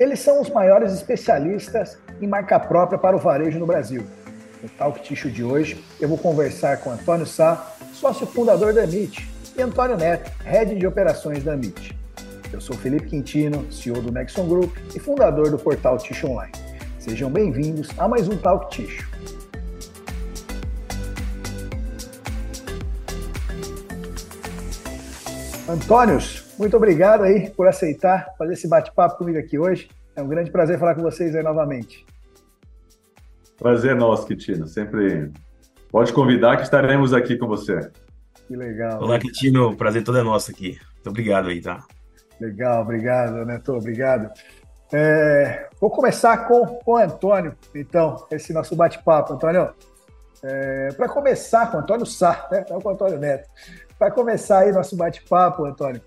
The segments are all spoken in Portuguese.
Eles são os maiores especialistas em marca própria para o varejo no Brasil. No Talk Ticho de hoje, eu vou conversar com Antônio Sá, sócio fundador da MIT, e Antônio Neto, head de operações da MIT. Eu sou Felipe Quintino, CEO do Nexon Group e fundador do portal Ticho Online. Sejam bem-vindos a mais um Talk Ticho. Antônios, muito obrigado aí por aceitar fazer esse bate-papo comigo aqui hoje. É um grande prazer falar com vocês aí novamente. Prazer nosso, Quintino. Sempre pode convidar que estaremos aqui com você. Que legal. Olá, Quintino. Prazer todo é nosso aqui. Muito obrigado aí, tá? Legal, obrigado, Neto. Obrigado. É, vou começar com, com o Antônio, então, esse nosso bate-papo. Antônio, é, para começar com o Antônio Sá, né? não com o Antônio Neto. Para começar aí nosso bate-papo, Antônio,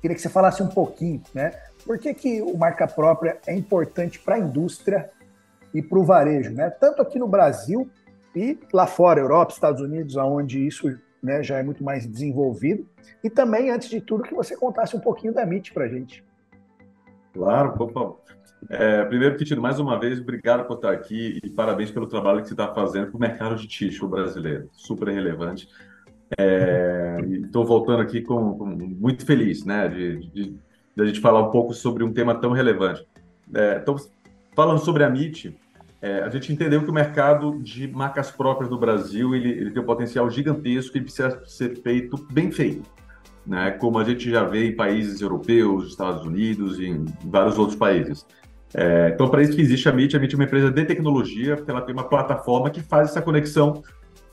Queria que você falasse um pouquinho, né? Por que, que o marca própria é importante para a indústria e para o varejo, né? Tanto aqui no Brasil e lá fora, Europa, Estados Unidos, onde isso né, já é muito mais desenvolvido. E também, antes de tudo, que você contasse um pouquinho da MIT para a gente. Claro, opa. É, primeiro, Kitino, mais uma vez, obrigado por estar aqui e parabéns pelo trabalho que você está fazendo para o mercado de tixo brasileiro. Super relevante. Estou é, voltando aqui com, com, muito feliz, né, de, de, de, a gente falar um pouco sobre um tema tão relevante. Então, falando sobre a MIT, é, a gente entendeu que o mercado de marcas próprias do Brasil ele, ele tem um potencial gigantesco e precisa ser feito bem feito, né, como a gente já vê em países europeus, Estados Unidos e em vários outros países. É, então, para isso que existe a MIT, a MIT é uma empresa de tecnologia, porque ela tem uma plataforma que faz essa conexão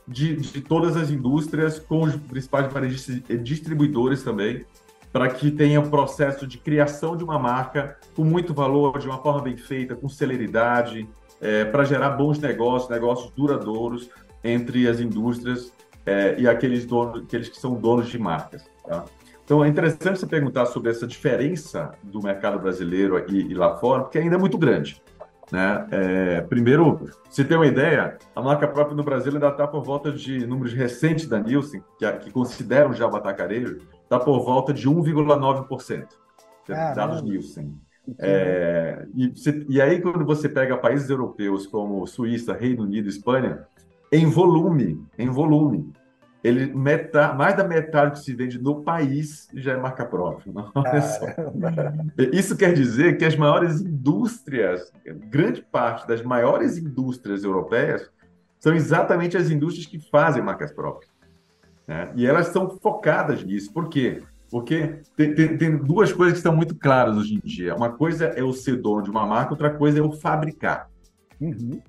de, de todas as indústrias, com os principais varejistas e distribuidores também, para que tenha um processo de criação de uma marca com muito valor, de uma forma bem feita, com celeridade, é, para gerar bons negócios, negócios duradouros entre as indústrias é, e aqueles, donos, aqueles que são donos de marcas. Tá? Então é interessante você perguntar sobre essa diferença do mercado brasileiro aqui e lá fora, porque ainda é muito grande. Né? É, primeiro, se tem uma ideia, a marca própria no Brasil ainda está por volta de números recentes da Nielsen, que, que consideram já o atacarejo, está por volta de 1,9%. Dados Nielsen. É, e, e, aí, quando você pega países europeus como Suíça, Reino Unido, Espanha, em volume, em volume, ele metade, mais da metade que se vende no país já é marca própria. Só. Isso quer dizer que as maiores indústrias, grande parte das maiores indústrias europeias, são exatamente as indústrias que fazem marcas próprias. Né? E elas são focadas nisso. Por quê? Porque tem, tem, tem, duas coisas que estão muito claras hoje em dia. Uma coisa é o ser dono de uma marca, outra coisa é o fabricar. Uhum.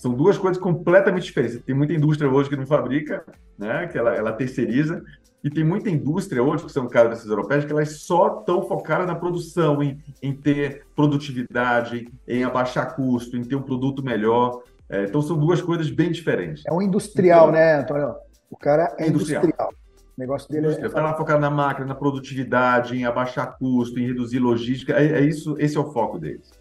São duas coisas completamente diferentes. Tem muita indústria hoje que não fabrica, né? que ela, ela terceiriza, e tem muita indústria hoje, que são caras dessas europeias, que elas só estão focadas na produção, em, em ter produtividade, em abaixar custo, em ter um produto melhor. É, então, são duas coisas bem diferentes. É um industrial, então, né, Antônio? O cara é industrial. industrial. O negócio dele industrial. é. Está lá focado na máquina, na produtividade, em abaixar custo, em reduzir logística. É, é isso, esse é o foco deles.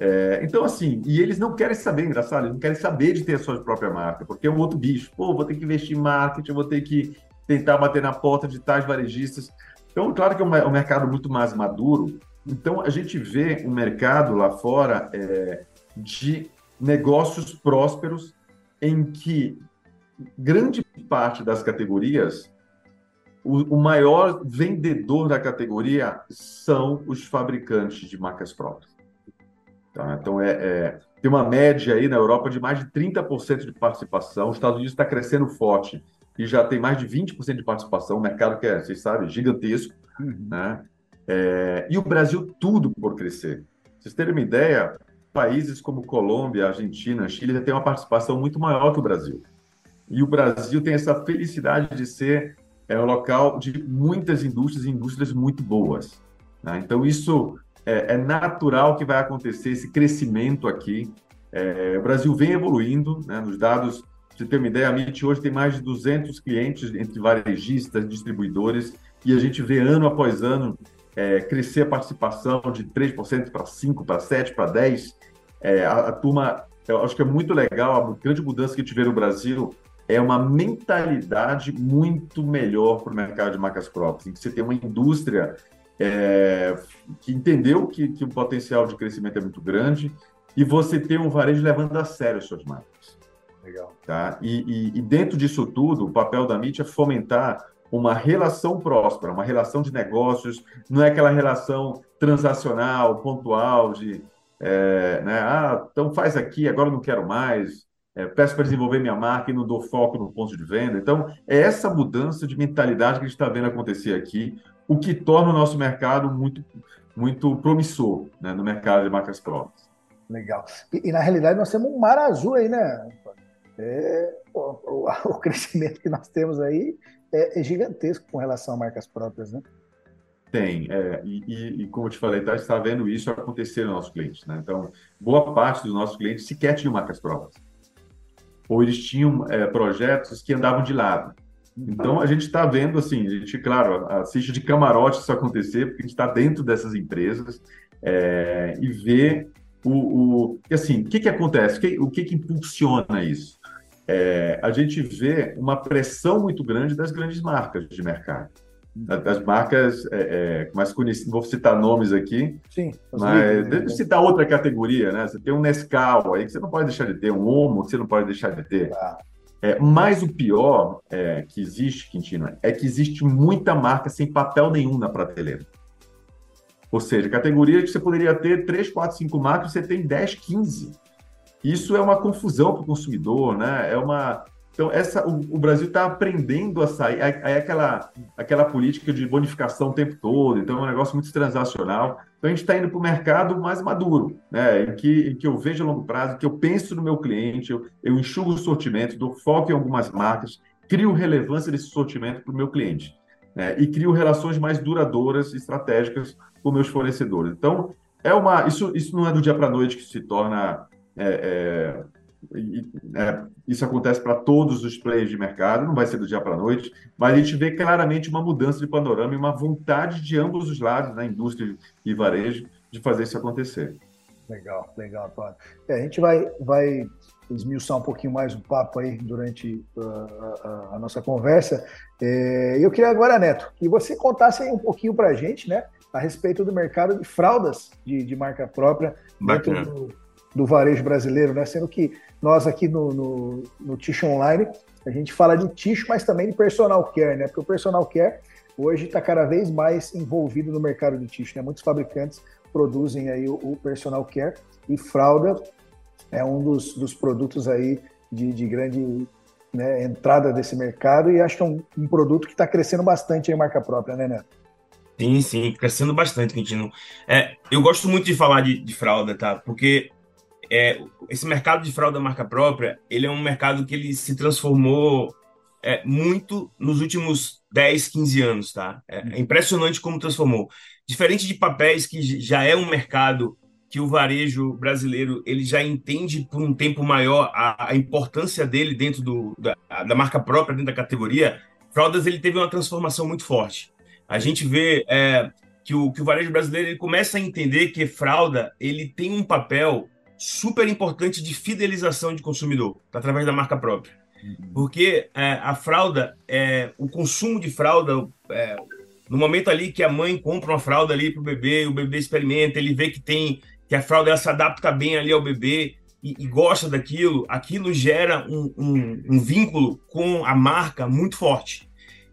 É, então, assim, e eles não querem saber, engraçado, eles não querem saber de ter a sua própria marca, porque é um outro bicho. Pô, vou ter que investir em marketing, vou ter que tentar bater na porta de tais varejistas. Então, claro que é um, mercado muito mais maduro. Então, a gente vê um mercado lá fora é, de negócios prósperos em que grande parte das categorias, o, o maior vendedor da categoria são os fabricantes de marcas próprias. Tá? Então, é, é, tem uma média aí na Europa de mais de 30% de participação. Os Estados Unidos está crescendo forte e já tem mais de 20% de participação. O mercado que é, vocês sabem, gigantesco. Uhum. Né? É, e o Brasil, tudo por crescer. Vocês terem uma ideia, países como Colômbia, Argentina, Chile já têm uma participação muito maior que o Brasil. E o Brasil tem essa felicidade de ser é, um local de muitas indústrias e indústrias muito boas. Né? Então, isso é, é natural que vai acontecer esse crescimento aqui. É, o Brasil vem evoluindo, né, nos dados, para você ter uma ideia, a MIT hoje tem mais de 200 clientes entre varejistas, distribuidores, e a gente vê ano após ano é, crescer a participação de 3% para 5%, para 7%, para 10%. É, a, a, turma, eu acho que é muito legal, a grande mudança que vê no Brasil é uma mentalidade muito melhor para o mercado de marcas próprias, em que você tem uma indústria é, que entendeu que, que o potencial de crescimento é muito grande e você tem um varejo levando a sério as suas marcas. Legal. Tá? E, e, e dentro disso tudo, o papel da mídia é fomentar uma relação próspera, uma relação de negócios, não é aquela relação transacional, pontual, de, é, né, ah, então faz aqui, agora não quero mais, é, peço para desenvolver minha marca e não dou foco no ponto de venda. Então, é essa mudança de mentalidade que a gente está vendo acontecer aqui, o que torna o nosso mercado muito, muito promissor né, no mercado de marcas próprias. Legal. E, e, na realidade nós temos um mar azul aí, né? É, o, o, o, crescimento que nós temos aí é, é, gigantesco com relação a marcas próprias, né? Tem, é, e, e, como eu te falei, tá, está vendo isso acontecer nos nossos clientes. Né? Então, boa parte dos nossos clientes sequer tinham marcas próprias. Ou eles tinham é, projetos que andavam de lado. Então, a gente está vendo, assim, a gente, claro, assiste de camarote isso acontecer, porque a gente está dentro dessas empresas é, e vê o, o... E assim, o que, que acontece? O que, o que, que impulsiona isso? É, a gente vê uma pressão muito grande das grandes marcas de mercado. Das marcas é, é, mais conhecidas, vou citar nomes aqui, Sim, mas deixa eu citar outra categoria, né? Você tem um Nescau aí que você não pode deixar de ter, um Omo que você não pode deixar de ter. Ah. É, mas o pior é, que existe, Quintino, é que existe muita marca sem papel nenhum na prateleira. Ou seja, categoria que você poderia ter 3, 4, 5 marcas, você tem 10, 15. Isso é uma confusão para o consumidor, né? É uma. Então, essa, o, o Brasil está aprendendo a sair. É, aquela, aquela política de bonificação o tempo todo, então é um negócio muito transacional. Então, a gente está indo para o mercado mais maduro, né? em, que, em que eu vejo a longo prazo, que eu penso no meu cliente, eu, eu enxugo o sortimento, dou foco em algumas marcas, crio relevância desse sortimento para o meu cliente. Né? E crio relações mais duradouras, estratégicas com meus fornecedores. Então, é uma, isso, isso não é do dia para a noite que se torna. É, é, é, isso acontece para todos os players de mercado, não vai ser do dia para a noite, mas a gente vê claramente uma mudança de panorama e uma vontade de ambos os lados, na né, indústria e varejo, de fazer isso acontecer. Legal, legal, Antônio. É, a gente vai, vai esmiuçar um pouquinho mais o papo aí durante uh, a, a, nossa conversa. É, eu queria agora, Neto, que você contasse aí um pouquinho para a gente, né? a respeito do mercado de fraldas de, de marca própria Bacana. dentro do, do, varejo brasileiro, né? Sendo que nós aqui no, no, no Ticho Online, a gente fala de ticho, mas também de personal care, né? Porque o personal care hoje está cada vez mais envolvido no mercado de ticho, né? Muitos fabricantes produzem aí o, o personal care e fralda é um dos, dos produtos aí de, de grande né, entrada desse mercado e acho que é um, um produto que está crescendo bastante em marca própria, né, Neto? Sim, sim, crescendo bastante, Quintino. É, eu gosto muito de falar de, de fralda, tá? Porque é, esse mercado de fralda marca própria, ele é um mercado que ele se transformou é, muito nos últimos 10, 15 anos, tá? É, é, impressionante como transformou. Diferente de papéis, que já é um mercado que o varejo brasileiro ele já entende por um tempo maior a, a importância dele dentro do, da, da marca própria, dentro da categoria, fraldas ele teve uma transformação muito forte a gente vê é, que, o, que o varejo brasileiro ele começa a entender que fralda ele tem um papel super importante de fidelização de consumidor através da marca própria. Uhum. Porque é, a fralda, é, o consumo de fralda, é, no momento ali que a mãe compra uma fralda ali para o bebê, o bebê experimenta, ele vê que tem que a fralda ela se adapta bem ali ao bebê e, e gosta daquilo, aquilo gera um, um, um vínculo com a marca muito forte.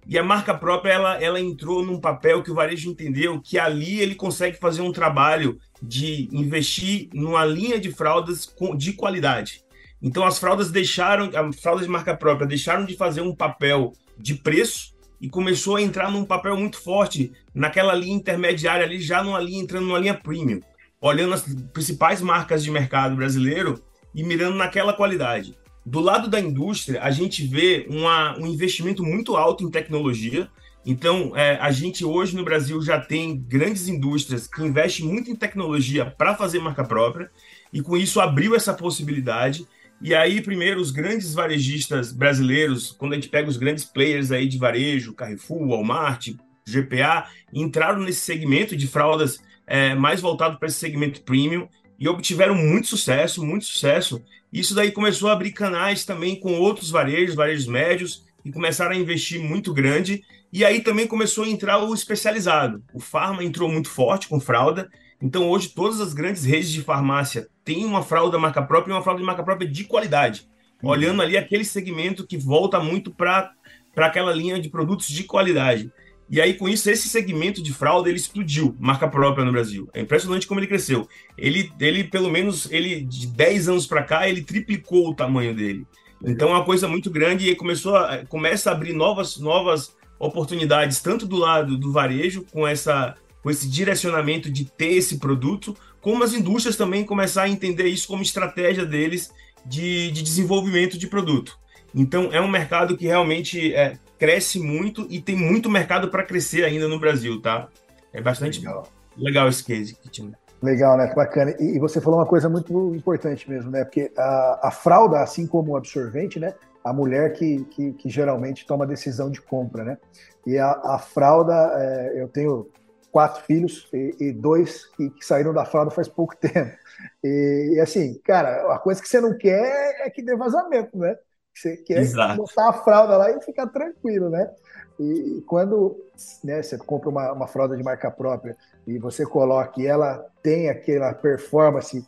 E a marca própria, ela, ela entrou num papel que o varejo entendeu que ali ele consegue fazer um trabalho de investir numa linha de fraldas de qualidade. Então as fraldas deixaram, as fraldas de marca própria deixaram de fazer um papel de preço e começou a entrar num papel muito forte naquela linha intermediária ali, já numa linha entrando numa linha premium, olhando as principais marcas de mercado brasileiro e mirando naquela qualidade. Do lado da indústria, a gente vê uma, um investimento muito alto em tecnologia. Então, é, a gente hoje no Brasil já tem grandes indústrias que investem muito em tecnologia para fazer marca própria, e com isso abriu essa possibilidade. E aí, primeiro, os grandes varejistas brasileiros, quando a gente pega os grandes players aí de varejo, Carrefour, Walmart, GPA, entraram nesse segmento de fraldas é, mais voltado para esse segmento premium e obtiveram muito sucesso, muito sucesso. Isso daí começou a abrir canais também com outros varejos, varejos médios, e começaram a investir muito grande. E aí também começou a entrar o especializado. O farma entrou muito forte com fralda. Então hoje todas as grandes redes de farmácia têm uma fralda marca própria e uma fralda de marca própria de qualidade. Uhum. Olhando ali aquele segmento que volta muito para aquela linha de produtos de qualidade. E aí, com isso, esse segmento de fralda, ele explodiu, marca própria no Brasil. É impressionante como ele cresceu. Ele, ele pelo menos, ele de 10 anos para cá, ele triplicou o tamanho dele. Então, é uma coisa muito grande e começou a, começa a abrir novas, novas oportunidades, tanto do lado do varejo, com, essa, com esse direcionamento de ter esse produto, como as indústrias também começar a entender isso como estratégia deles de, de desenvolvimento de produto. Então, é um mercado que realmente é, cresce muito e tem muito mercado para crescer ainda no Brasil, tá? É bastante legal, legal esse case que tinha. Legal, né? Bacana. E, você falou uma coisa muito importante mesmo, né? Porque a, a fralda, assim como o absorvente, né? A mulher que, que, que geralmente toma a decisão de compra, né? E a, a fralda, é, eu tenho quatro filhos e, e dois que, que, saíram da fralda faz pouco tempo. E, e, assim, cara, a coisa que você não quer é que dê vazamento, né? Você quer Exato. botar a fralda lá e ficar tranquilo, né? E, quando né, você compra uma, uma fralda de marca própria e você coloca e ela tem aquela performance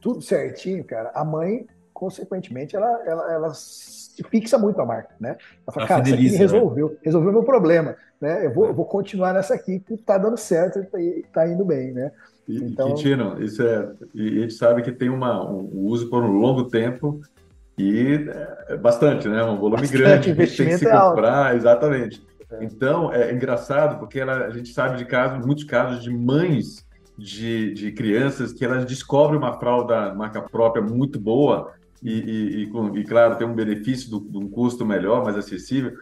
tudo certinho, cara, a mãe, consequentemente, ela, ela, ela se fixa muito a marca, né? Ela fala, a cara, isso aqui né? resolveu, né? resolveu meu problema, né? Eu vou, eu vou continuar nessa aqui que tá dando certo e tá, tá indo bem, né? E, então... Quintino, isso é, e a gente sabe que tem uma, um uso por um longo tempo e é bastante, né? Um volume bastante, grande, tem que se é comprar, exatamente. É. Então, é engraçado, porque ela, a gente sabe de casos, muitos casos de mães de, de crianças que elas descobrem uma fralda marca própria muito boa e, e, e, e claro, tem um benefício de um custo melhor, mais acessível,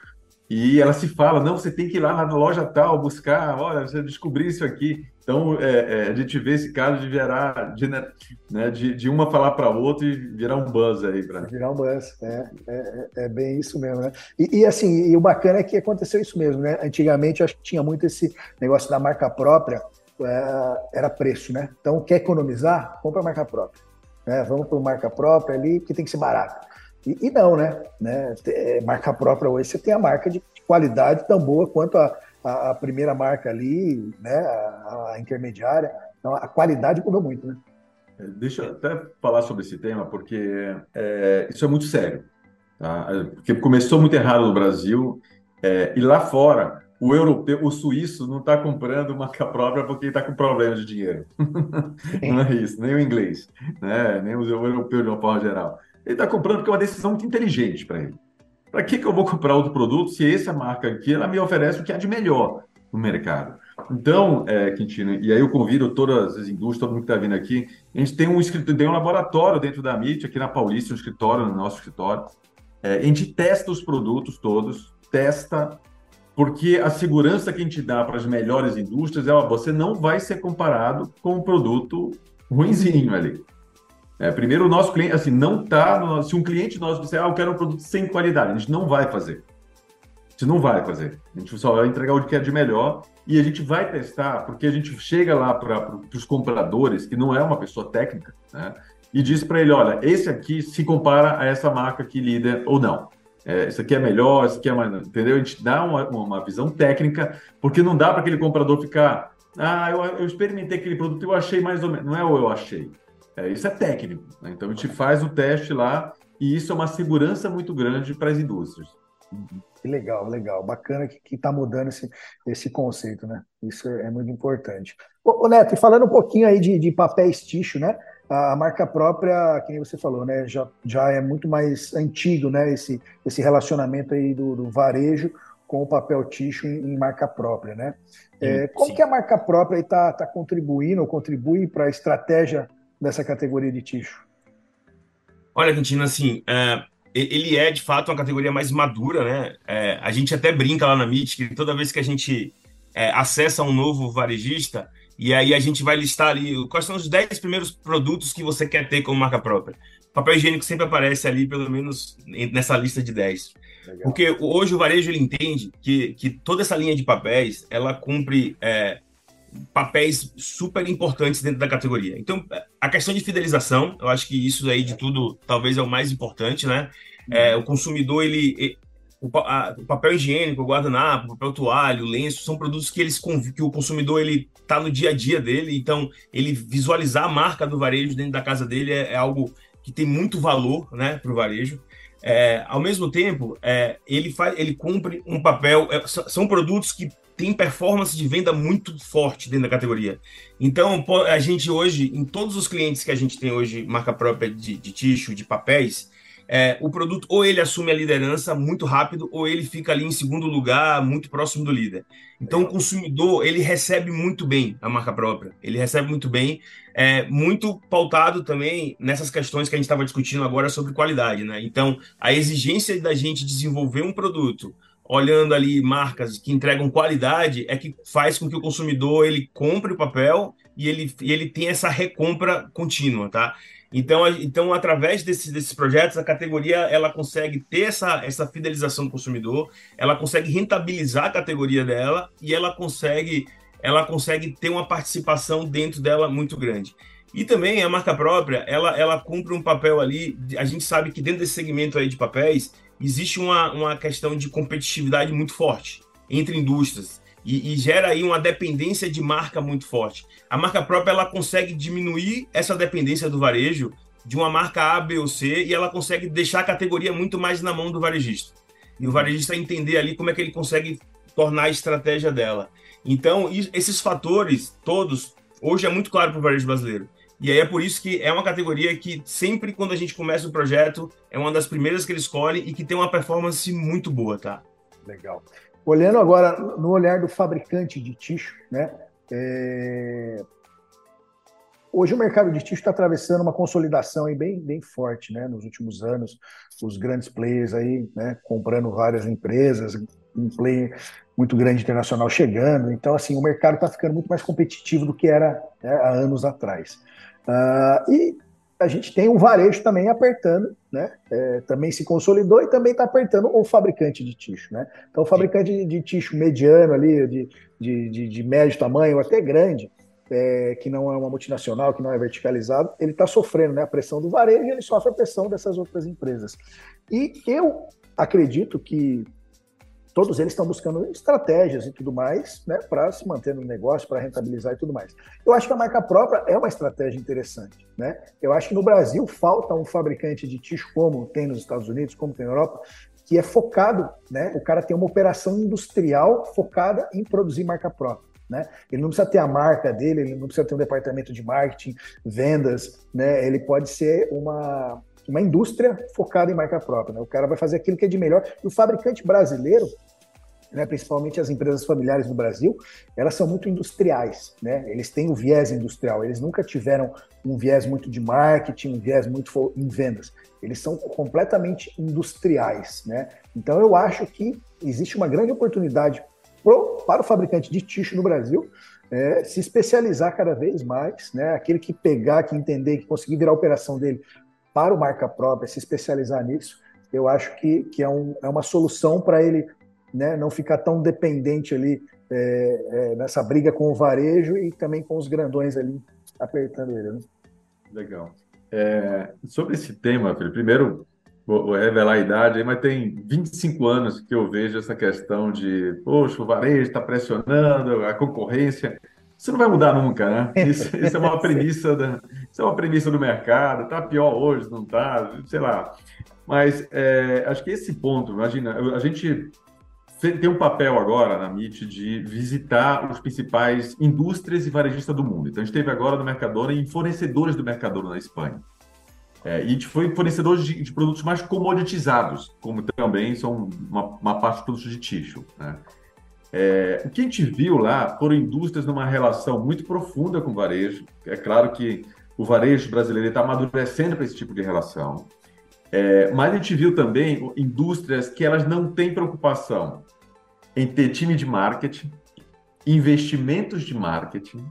e ela se fala, não, você tem que ir lá na loja tal, buscar, olha, você descobriu isso aqui. Então, é, é, a gente vê esse caso de virar, de, né, de, de uma falar para outra e virar um buzz aí. Pra... Virar um buzz, é, é, é, bem isso mesmo, né? E, e, assim, e o bacana é que aconteceu isso mesmo, né? Antigamente, acho que tinha muito esse negócio da marca própria, é, era preço, né? Então, quer economizar? Compra a marca própria. Né? Vamos para marca própria ali, porque tem que ser barato. E, e não, né? né? É, marca própria hoje, você tem a marca de qualidade tão boa quanto a a, a primeira marca ali, né, a, a, intermediária. Então, a qualidade mudou muito, né? É, deixa eu até falar sobre esse tema, porque é, isso é muito sério. Tá? É, porque começou muito errado no Brasil é, e lá fora o europeu, o suíço não está comprando marca própria porque está com problema de dinheiro. não é isso, nem o inglês, né? nem o europeu de uma forma geral. Ele está comprando porque é uma decisão muito inteligente para ele. Para que, que eu vou comprar outro produto se essa marca aqui ela me oferece o que há de melhor no mercado? Então, é, Quintino, e aí eu convido todas as indústrias, todo mundo que está vindo aqui, a gente tem um, tem um laboratório dentro da MIT, aqui na Paulista, um escritório, no nosso escritório. É, a gente testa os produtos todos, testa, porque a segurança que a gente dá para as melhores indústrias é, ó, você não vai ser comparado com um produto ruinzinho ali. É, primeiro, o nosso cliente, assim, não tá. Se um cliente nosso disser, ah, eu quero um produto sem qualidade, a gente não vai fazer. A gente não vai fazer. A gente só vai entregar o que é de melhor e a gente vai testar, porque a gente chega lá para os compradores, que não é uma pessoa técnica, né? E diz para ele: olha, esse aqui se compara a essa marca aqui líder ou não. É, aqui é melhor, isso aqui é mais. Entendeu? A gente dá uma, uma visão técnica, porque não dá para aquele comprador ficar. Ah, eu, eu experimentei aquele produto e eu achei mais ou menos. Não é o eu achei é, isso é técnico. Né? Então a gente faz o teste lá e isso é uma segurança muito grande para as indústrias. Que legal, legal. Bacana que está mudando esse, esse conceito, né? Isso é, é muito importante. Ô, ô, Neto, e falando um pouquinho aí de, de papéis ticho, né? A marca própria, que nem você falou, né? Já, já é muito mais antigo, né? Esse, esse relacionamento aí do, do varejo com o papel ticho em, em marca própria, né? É, como Sim. que a marca própria está tá contribuindo ou contribui para a estratégia dessa categoria de ticho? Olha, Quintino, assim, é, ele é de fato uma categoria mais madura, né? É, a gente até brinca lá na MIT que toda vez que a gente é, acessa um novo varejista, e aí a gente vai listar ali quais são os 10 primeiros produtos que você quer ter como marca própria. Papel higiênico sempre aparece ali, pelo menos nessa lista de 10. Legal. Porque hoje o varejo ele entende que, que toda essa linha de papéis ela cumpre é, papéis super importantes dentro da categoria. Então, a questão de fidelização, eu acho que isso aí de tudo talvez é o mais importante, né? É, o consumidor, ele, o, a, o, papel higiênico, o guardanapo, o papel toalha, o lenço, são produtos que, eles, que o consumidor ele está no dia a dia dele, então ele visualizar a marca do varejo dentro da casa dele é, é algo que tem muito valor né, para o varejo. É, ao mesmo tempo, é, ele, faz, ele cumpre um papel. É, são produtos que têm performance de venda muito forte dentro da categoria. Então, a gente hoje, em todos os clientes que a gente tem hoje, marca própria de, de tixo, de papéis, é, o produto ou ele assume a liderança muito rápido ou ele fica ali em segundo lugar, muito próximo do líder. Então o consumidor ele recebe muito bem a marca própria, ele recebe muito bem, é, muito pautado também nessas questões que a gente estava discutindo agora sobre qualidade, né? Então a exigência da gente desenvolver um produto olhando ali marcas que entregam qualidade é que faz com que o consumidor ele compre o papel e ele, e ele tenha essa recompra contínua, tá? Então, então através desses, desses projetos, a categoria ela consegue ter essa, essa fidelização do consumidor, ela consegue rentabilizar a categoria dela e ela consegue, ela consegue ter uma participação dentro dela muito grande. E também a marca própria, ela, ela cumpre um papel ali. A gente sabe que dentro desse segmento aí de papéis existe uma, uma questão de competitividade muito forte entre indústrias e, e, gera aí uma dependência de marca muito forte. A marca própria ela consegue diminuir essa dependência do varejo de uma marca A, B ou C e ela consegue deixar a categoria muito mais na mão do varejista. E o varejista entender ali como é que ele consegue tornar a estratégia dela. Então, esses fatores todos, hoje é muito claro para o varejo brasileiro. E aí é por isso que é uma categoria que sempre quando a gente começa o projeto, é uma das primeiras que ele escolhe e que tem uma performance muito boa, tá? Legal. Olhando agora no olhar do fabricante de tixo, né? É... Hoje o mercado de tixo está atravessando uma consolidação aí bem, bem forte, né? Nos últimos anos, os grandes players aí, né? Comprando várias empresas, um player muito grande internacional chegando. Então, assim, o mercado está ficando muito mais competitivo do que era né, há anos atrás. Uh, e a gente tem um varejo também apertando, né? É, também se consolidou e também está apertando o fabricante de tixo, né? Então, o fabricante de, de tixo mediano ali, de, de, de, de médio tamanho, até grande, é, que não é uma multinacional, que não é verticalizado, ele está sofrendo né, a pressão do varejo e ele sofre a pressão dessas outras empresas. E eu acredito que todos eles estão buscando estratégias e tudo mais, né, para se manter no negócio, para rentabilizar e tudo mais. Eu acho que a marca própria é uma estratégia interessante, né? Eu acho que no Brasil falta um fabricante de tixo como tem nos Estados Unidos, como tem na Europa, que é focado, né? O cara tem uma operação industrial focada em produzir marca própria. Né? Ele não precisa ter a marca dele, ele não precisa ter um departamento de marketing, vendas, né? Ele pode ser uma, uma indústria focada em marca própria. Né? O cara vai fazer aquilo que é de melhor. E o fabricante brasileiro, né, principalmente as empresas familiares no Brasil, elas são muito industriais, né? Eles têm o viés industrial, eles nunca tiveram um viés muito de marketing, um viés muito em vendas. Eles são completamente industriais, né? Então eu acho que existe uma grande oportunidade pro, para o fabricante de tixo no Brasil é, se especializar cada vez mais, né? Aquele que pegar, que entender, que conseguir virar a operação dele para o marca própria, se especializar nisso, eu acho que, que é, um, é uma solução para ele né, não ficar tão dependente ali é, é, nessa briga com o varejo e também com os grandões ali apertando ele. Né? Legal. É, sobre esse tema, Felipe, primeiro vou, revelar a idade, mas tem 25 anos que eu vejo essa questão de, poxa, o varejo está pressionando, a concorrência. Isso não vai mudar nunca, né? Isso, isso é uma premissa da, isso é uma premissa do mercado. Está pior hoje, não está? Sei lá. Mas é, acho que esse ponto, imagina, a gente tem um papel agora na MIT de visitar os principais indústrias e varejistas do mundo. Então, a gente teve agora no Mercadona e fornecedores do Mercadona na Espanha. É, e a gente foi fornecedores de, de, produtos mais comoditizados, como também são uma, uma parte dos produtos de tixo. Né? É, o que a gente viu lá foram indústrias numa relação muito profunda com o varejo. É claro que o varejo brasileiro está amadurecendo para esse tipo de relação. É, mas a gente viu também indústrias que elas não têm preocupação em ter time de marketing, investimentos de marketing,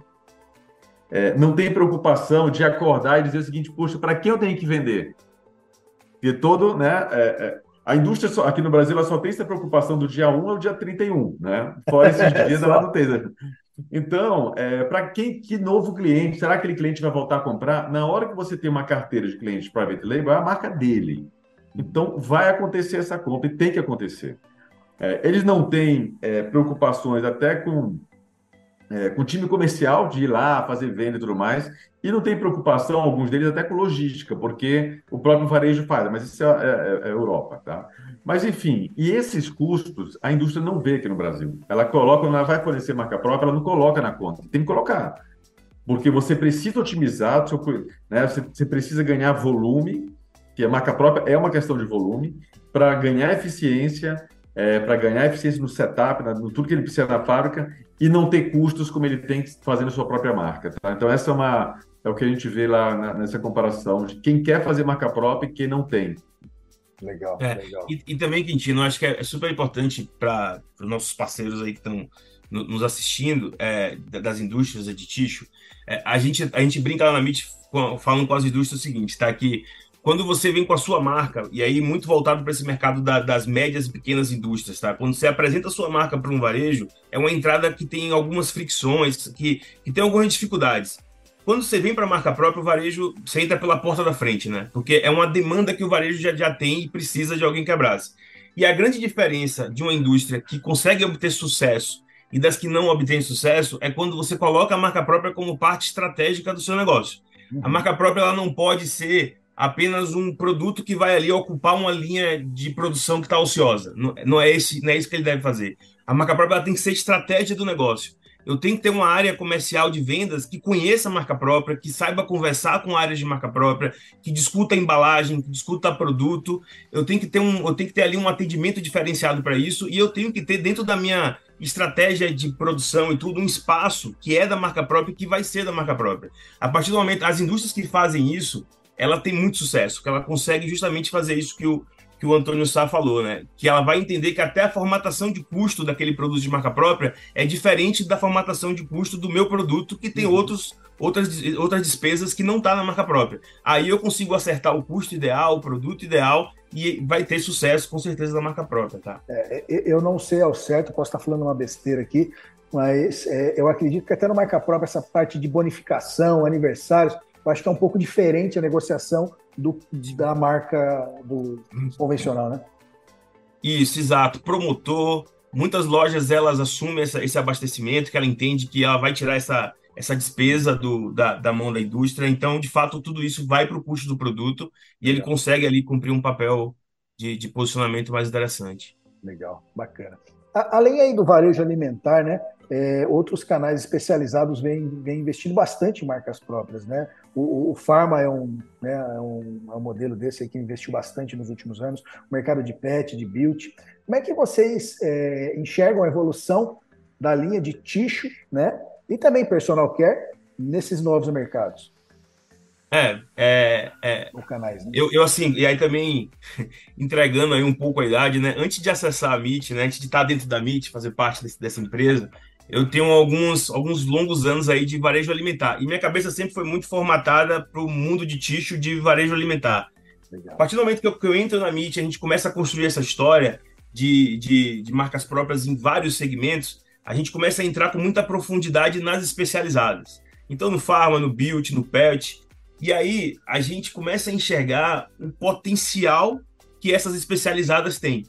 é, não tem preocupação de acordar e dizer o seguinte, poxa, para quem eu tenho que vender? Porque todo, né, é, é, a indústria só, aqui no Brasil ela só tem essa preocupação do dia 1 ao dia 31, né? Fora esses dias ela não tem. Então, é, para quem que novo cliente, será que aquele cliente vai voltar a comprar? Na hora que você tem uma carteira de clientes private label, é a marca dele. Então, vai acontecer essa compra e tem que acontecer. É, eles não têm é, preocupações até com é, com time comercial de ir lá fazer venda e tudo mais, e não tem preocupação, alguns deles até com logística, porque o próprio varejo faz, mas isso é, é, é, Europa, tá? Mas enfim, e esses custos a indústria não vê aqui no Brasil. Ela coloca, ela vai fornecer marca própria, ela não coloca na conta, tem que colocar. Porque você precisa otimizar, né? você precisa ganhar volume, que a marca própria é uma questão de volume, para ganhar eficiência, é, para ganhar eficiência no setup, no tudo que ele precisa na fábrica e não ter custos como ele tem fazendo sua própria marca. Tá? Então, essa é, uma, é o que a gente vê lá na, nessa comparação de quem quer fazer marca própria e quem não tem. Legal, é, legal. E, e, também, Quintino, acho que é, é super importante para os nossos parceiros aí que estão nos assistindo, é, das indústrias de tixo, é, a, gente, a gente brinca lá na MIT falando com as indústrias o seguinte, tá? Que quando você vem com a sua marca, e aí muito voltado para esse mercado da, das médias e pequenas indústrias, tá? Quando você apresenta a sua marca para um varejo, é uma entrada que tem algumas fricções, que, que tem algumas dificuldades. Quando você vem para a marca própria, o varejo, você entra pela porta da frente, né? Porque é uma demanda que o varejo já, já tem e precisa de alguém que abrace. E a grande diferença de uma indústria que consegue obter sucesso e das que não obtém sucesso é quando você coloca a marca própria como parte estratégica do seu negócio. A marca própria ela não pode ser apenas um produto que vai ali ocupar uma linha de produção que está ociosa. Não, não, é esse, não é isso que ele deve fazer. A marca própria tem que ser estratégia do negócio. Eu tenho que ter uma área comercial de vendas que conheça a marca própria, que saiba conversar com áreas de marca própria, que discuta embalagem, que discuta produto. Eu tenho que ter um, eu tenho que ter ali um atendimento diferenciado para isso e eu tenho que ter dentro da minha estratégia de produção e tudo um espaço que é da marca própria que vai ser da marca própria. A partir do momento as indústrias que fazem isso, ela tem muito sucesso, que ela consegue justamente fazer isso que o, que o Antônio Sá falou, né? Que ela vai entender que até a formatação de custo daquele produto de marca própria é diferente da formatação de custo do meu produto, que tem uhum. outros, outras, outras despesas que não está na marca própria. Aí eu consigo acertar o custo ideal, o produto ideal, e vai ter sucesso com certeza da marca própria, tá? É, eu não sei ao certo, posso estar falando uma besteira aqui, mas é, eu acredito que até na marca própria essa parte de bonificação, aniversários, eu acho que é um pouco diferente a negociação do, da marca do convencional, né? Isso, exato. Promotor, muitas lojas elas assumem essa, esse abastecimento, que ela entende que ela vai tirar essa, essa despesa do, da, da mão da indústria. Então, de fato, tudo isso vai para o custo do produto e ele consegue ali cumprir um papel de, de posicionamento mais interessante. Legal, bacana. A, além aí do varejo alimentar, né? É, outros canais especializados vêm, vêm investindo bastante em marcas próprias, né? O, o Pharma é um, né, é, um, é um modelo desse que investiu bastante nos últimos anos, o mercado de pet, de beauty. Como é que vocês é, enxergam a evolução da linha de ticho, né? E também personal care nesses novos mercados? É, é, é canais, né? eu, eu assim, e aí também entregando aí um pouco a idade, né? Antes de acessar a MIT, né? Antes de estar dentro da MIT, fazer parte desse, dessa empresa, eu tenho alguns, alguns longos anos aí de varejo alimentar. E minha cabeça sempre foi muito formatada para o mundo de ticho de varejo alimentar. Legal. A partir do momento que eu, que eu entro na MIT, a gente começa a construir essa história de, de, de marcas próprias em vários segmentos, a gente começa a entrar com muita profundidade nas especializadas. Então, no Pharma, no Beauty, no Pet. E aí, a gente começa a enxergar o potencial que essas especializadas têm.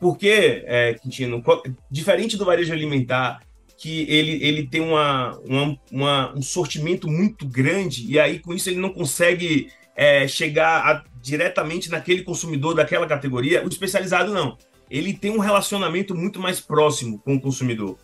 Porque, é, Quintino, diferente do varejo alimentar, que ele, ele tem uma, uma, uma, um sortimento muito grande e aí com isso ele não consegue é, chegar a, diretamente naquele consumidor daquela categoria. O especializado não. Ele tem um relacionamento muito mais próximo com o consumidor.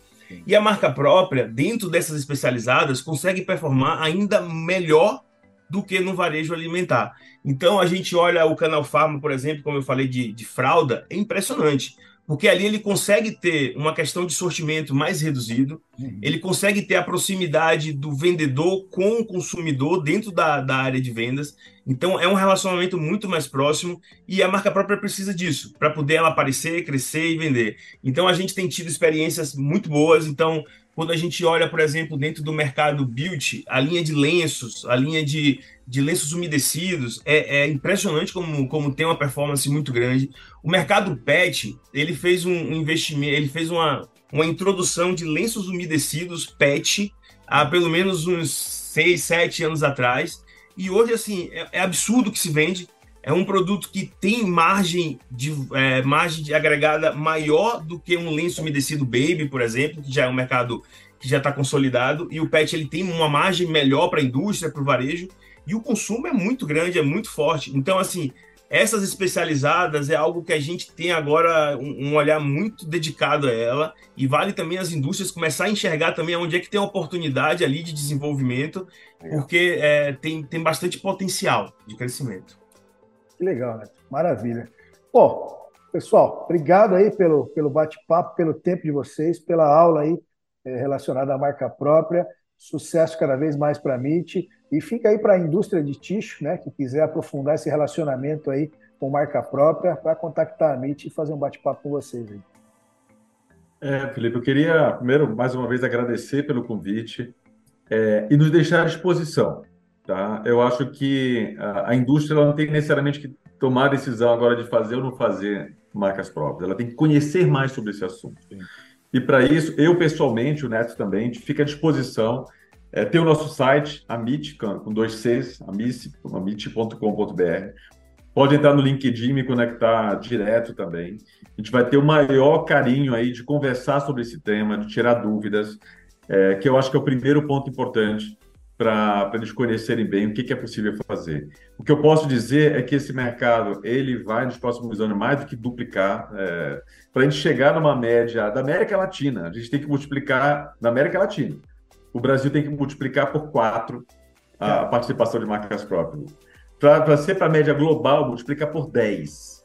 E a marca própria, dentro dessas especializadas, consegue performar ainda melhor do que no varejo alimentar. Então a gente olha o canal Farma, por exemplo, como eu falei de, de fralda, é impressionante porque ali ele consegue ter uma questão de sortimento mais reduzido, uhum. ele consegue ter a proximidade do vendedor com o consumidor dentro da, da área de vendas. Então é um relacionamento muito mais próximo e a marca própria precisa disso para poder ela aparecer, crescer e vender. Então a gente tem tido experiências muito boas. Então quando a gente olha, por exemplo, dentro do mercado beauty, a linha de lenços, a linha de, de lenços umedecidos, é, é, impressionante como, como tem uma performance muito grande. O mercado pet, ele fez um investimento, ele fez uma, uma introdução de lenços umedecidos pet há pelo menos uns 6, 7 anos atrás. E hoje, assim, é, é absurdo que se vende. É um produto que tem margem de, é, margem de agregada maior do que um lenço umedecido baby, por exemplo, que já é um mercado que já está consolidado, e o pet ele tem uma margem melhor para a indústria, para o varejo, e o consumo é muito grande, é muito forte. Então, assim, essas especializadas é algo que a gente tem agora um, um, olhar muito dedicado a ela e vale também as indústrias começar a enxergar também onde é que tem oportunidade ali de desenvolvimento, porque é, tem, tem bastante potencial de crescimento. Que legal, né? Maravilha. Bom, pessoal, obrigado aí pelo, pelo bate-papo, pelo tempo de vocês, pela aula aí é, relacionada à marca própria. Sucesso cada vez mais para a MIT. E fica aí para a indústria de ticho, né, que quiser aprofundar esse relacionamento aí com marca própria, para contactar a MIT e fazer um bate-papo com vocês aí. É, Felipe, eu queria primeiro mais uma vez agradecer pelo convite é, e nos deixar à disposição. Tá? Eu acho que a, a indústria não tem necessariamente que tomar a decisão agora de fazer ou não fazer marcas próprias. Ela tem que conhecer mais sobre esse assunto. Sim. E para isso, eu pessoalmente, o Neto também, a gente fica à disposição é, tem o nosso site, Amit, com dois Cs, amit.com.br. Pode entrar no LinkedIn e me conectar direto também. A gente vai ter o maior carinho aí de conversar sobre esse tema, de tirar dúvidas, é, que eu acho que é o primeiro ponto importante para eles conhecerem bem o que, que, é possível fazer. O que eu posso dizer é que esse mercado ele vai nos próximos anos mais do que duplicar. É, para a gente chegar numa média da América Latina, a gente tem que multiplicar na América Latina o Brasil tem que multiplicar por quatro a é. participação de marcas próprias. Para ser para a média global, multiplica por 10.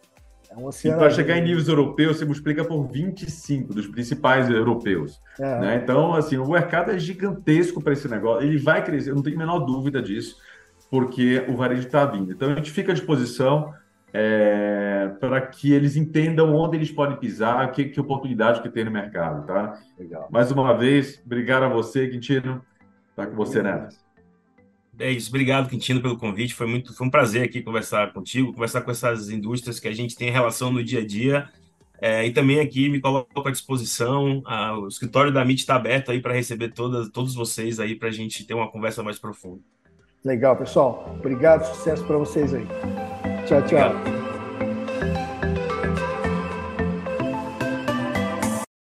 É um e para chegar em níveis europeus, você multiplica por 25 dos principais europeus. É. Né? Então, assim, o mercado é gigantesco para esse negócio. Ele vai crescer, eu não tenho a menor dúvida disso, porque o varejo está vindo. Então, a gente fica à disposição é, para que eles entendam onde eles podem pisar, que, que oportunidade que tem no mercado, tá? Legal. Mais uma vez, obrigado a você, Quintino. Tá com você, Neto. É isso, obrigado, Quintino, pelo convite. Foi muito, foi um prazer aqui conversar contigo, conversar com essas indústrias que a gente tem relação no dia a dia. É, e também aqui me coloco à disposição. A, o escritório da MIT está aberto aí para receber todas, todos vocês aí para a gente ter uma conversa mais profunda. Legal, pessoal. Obrigado, sucesso para vocês aí. Tchau, tchau. Obrigado.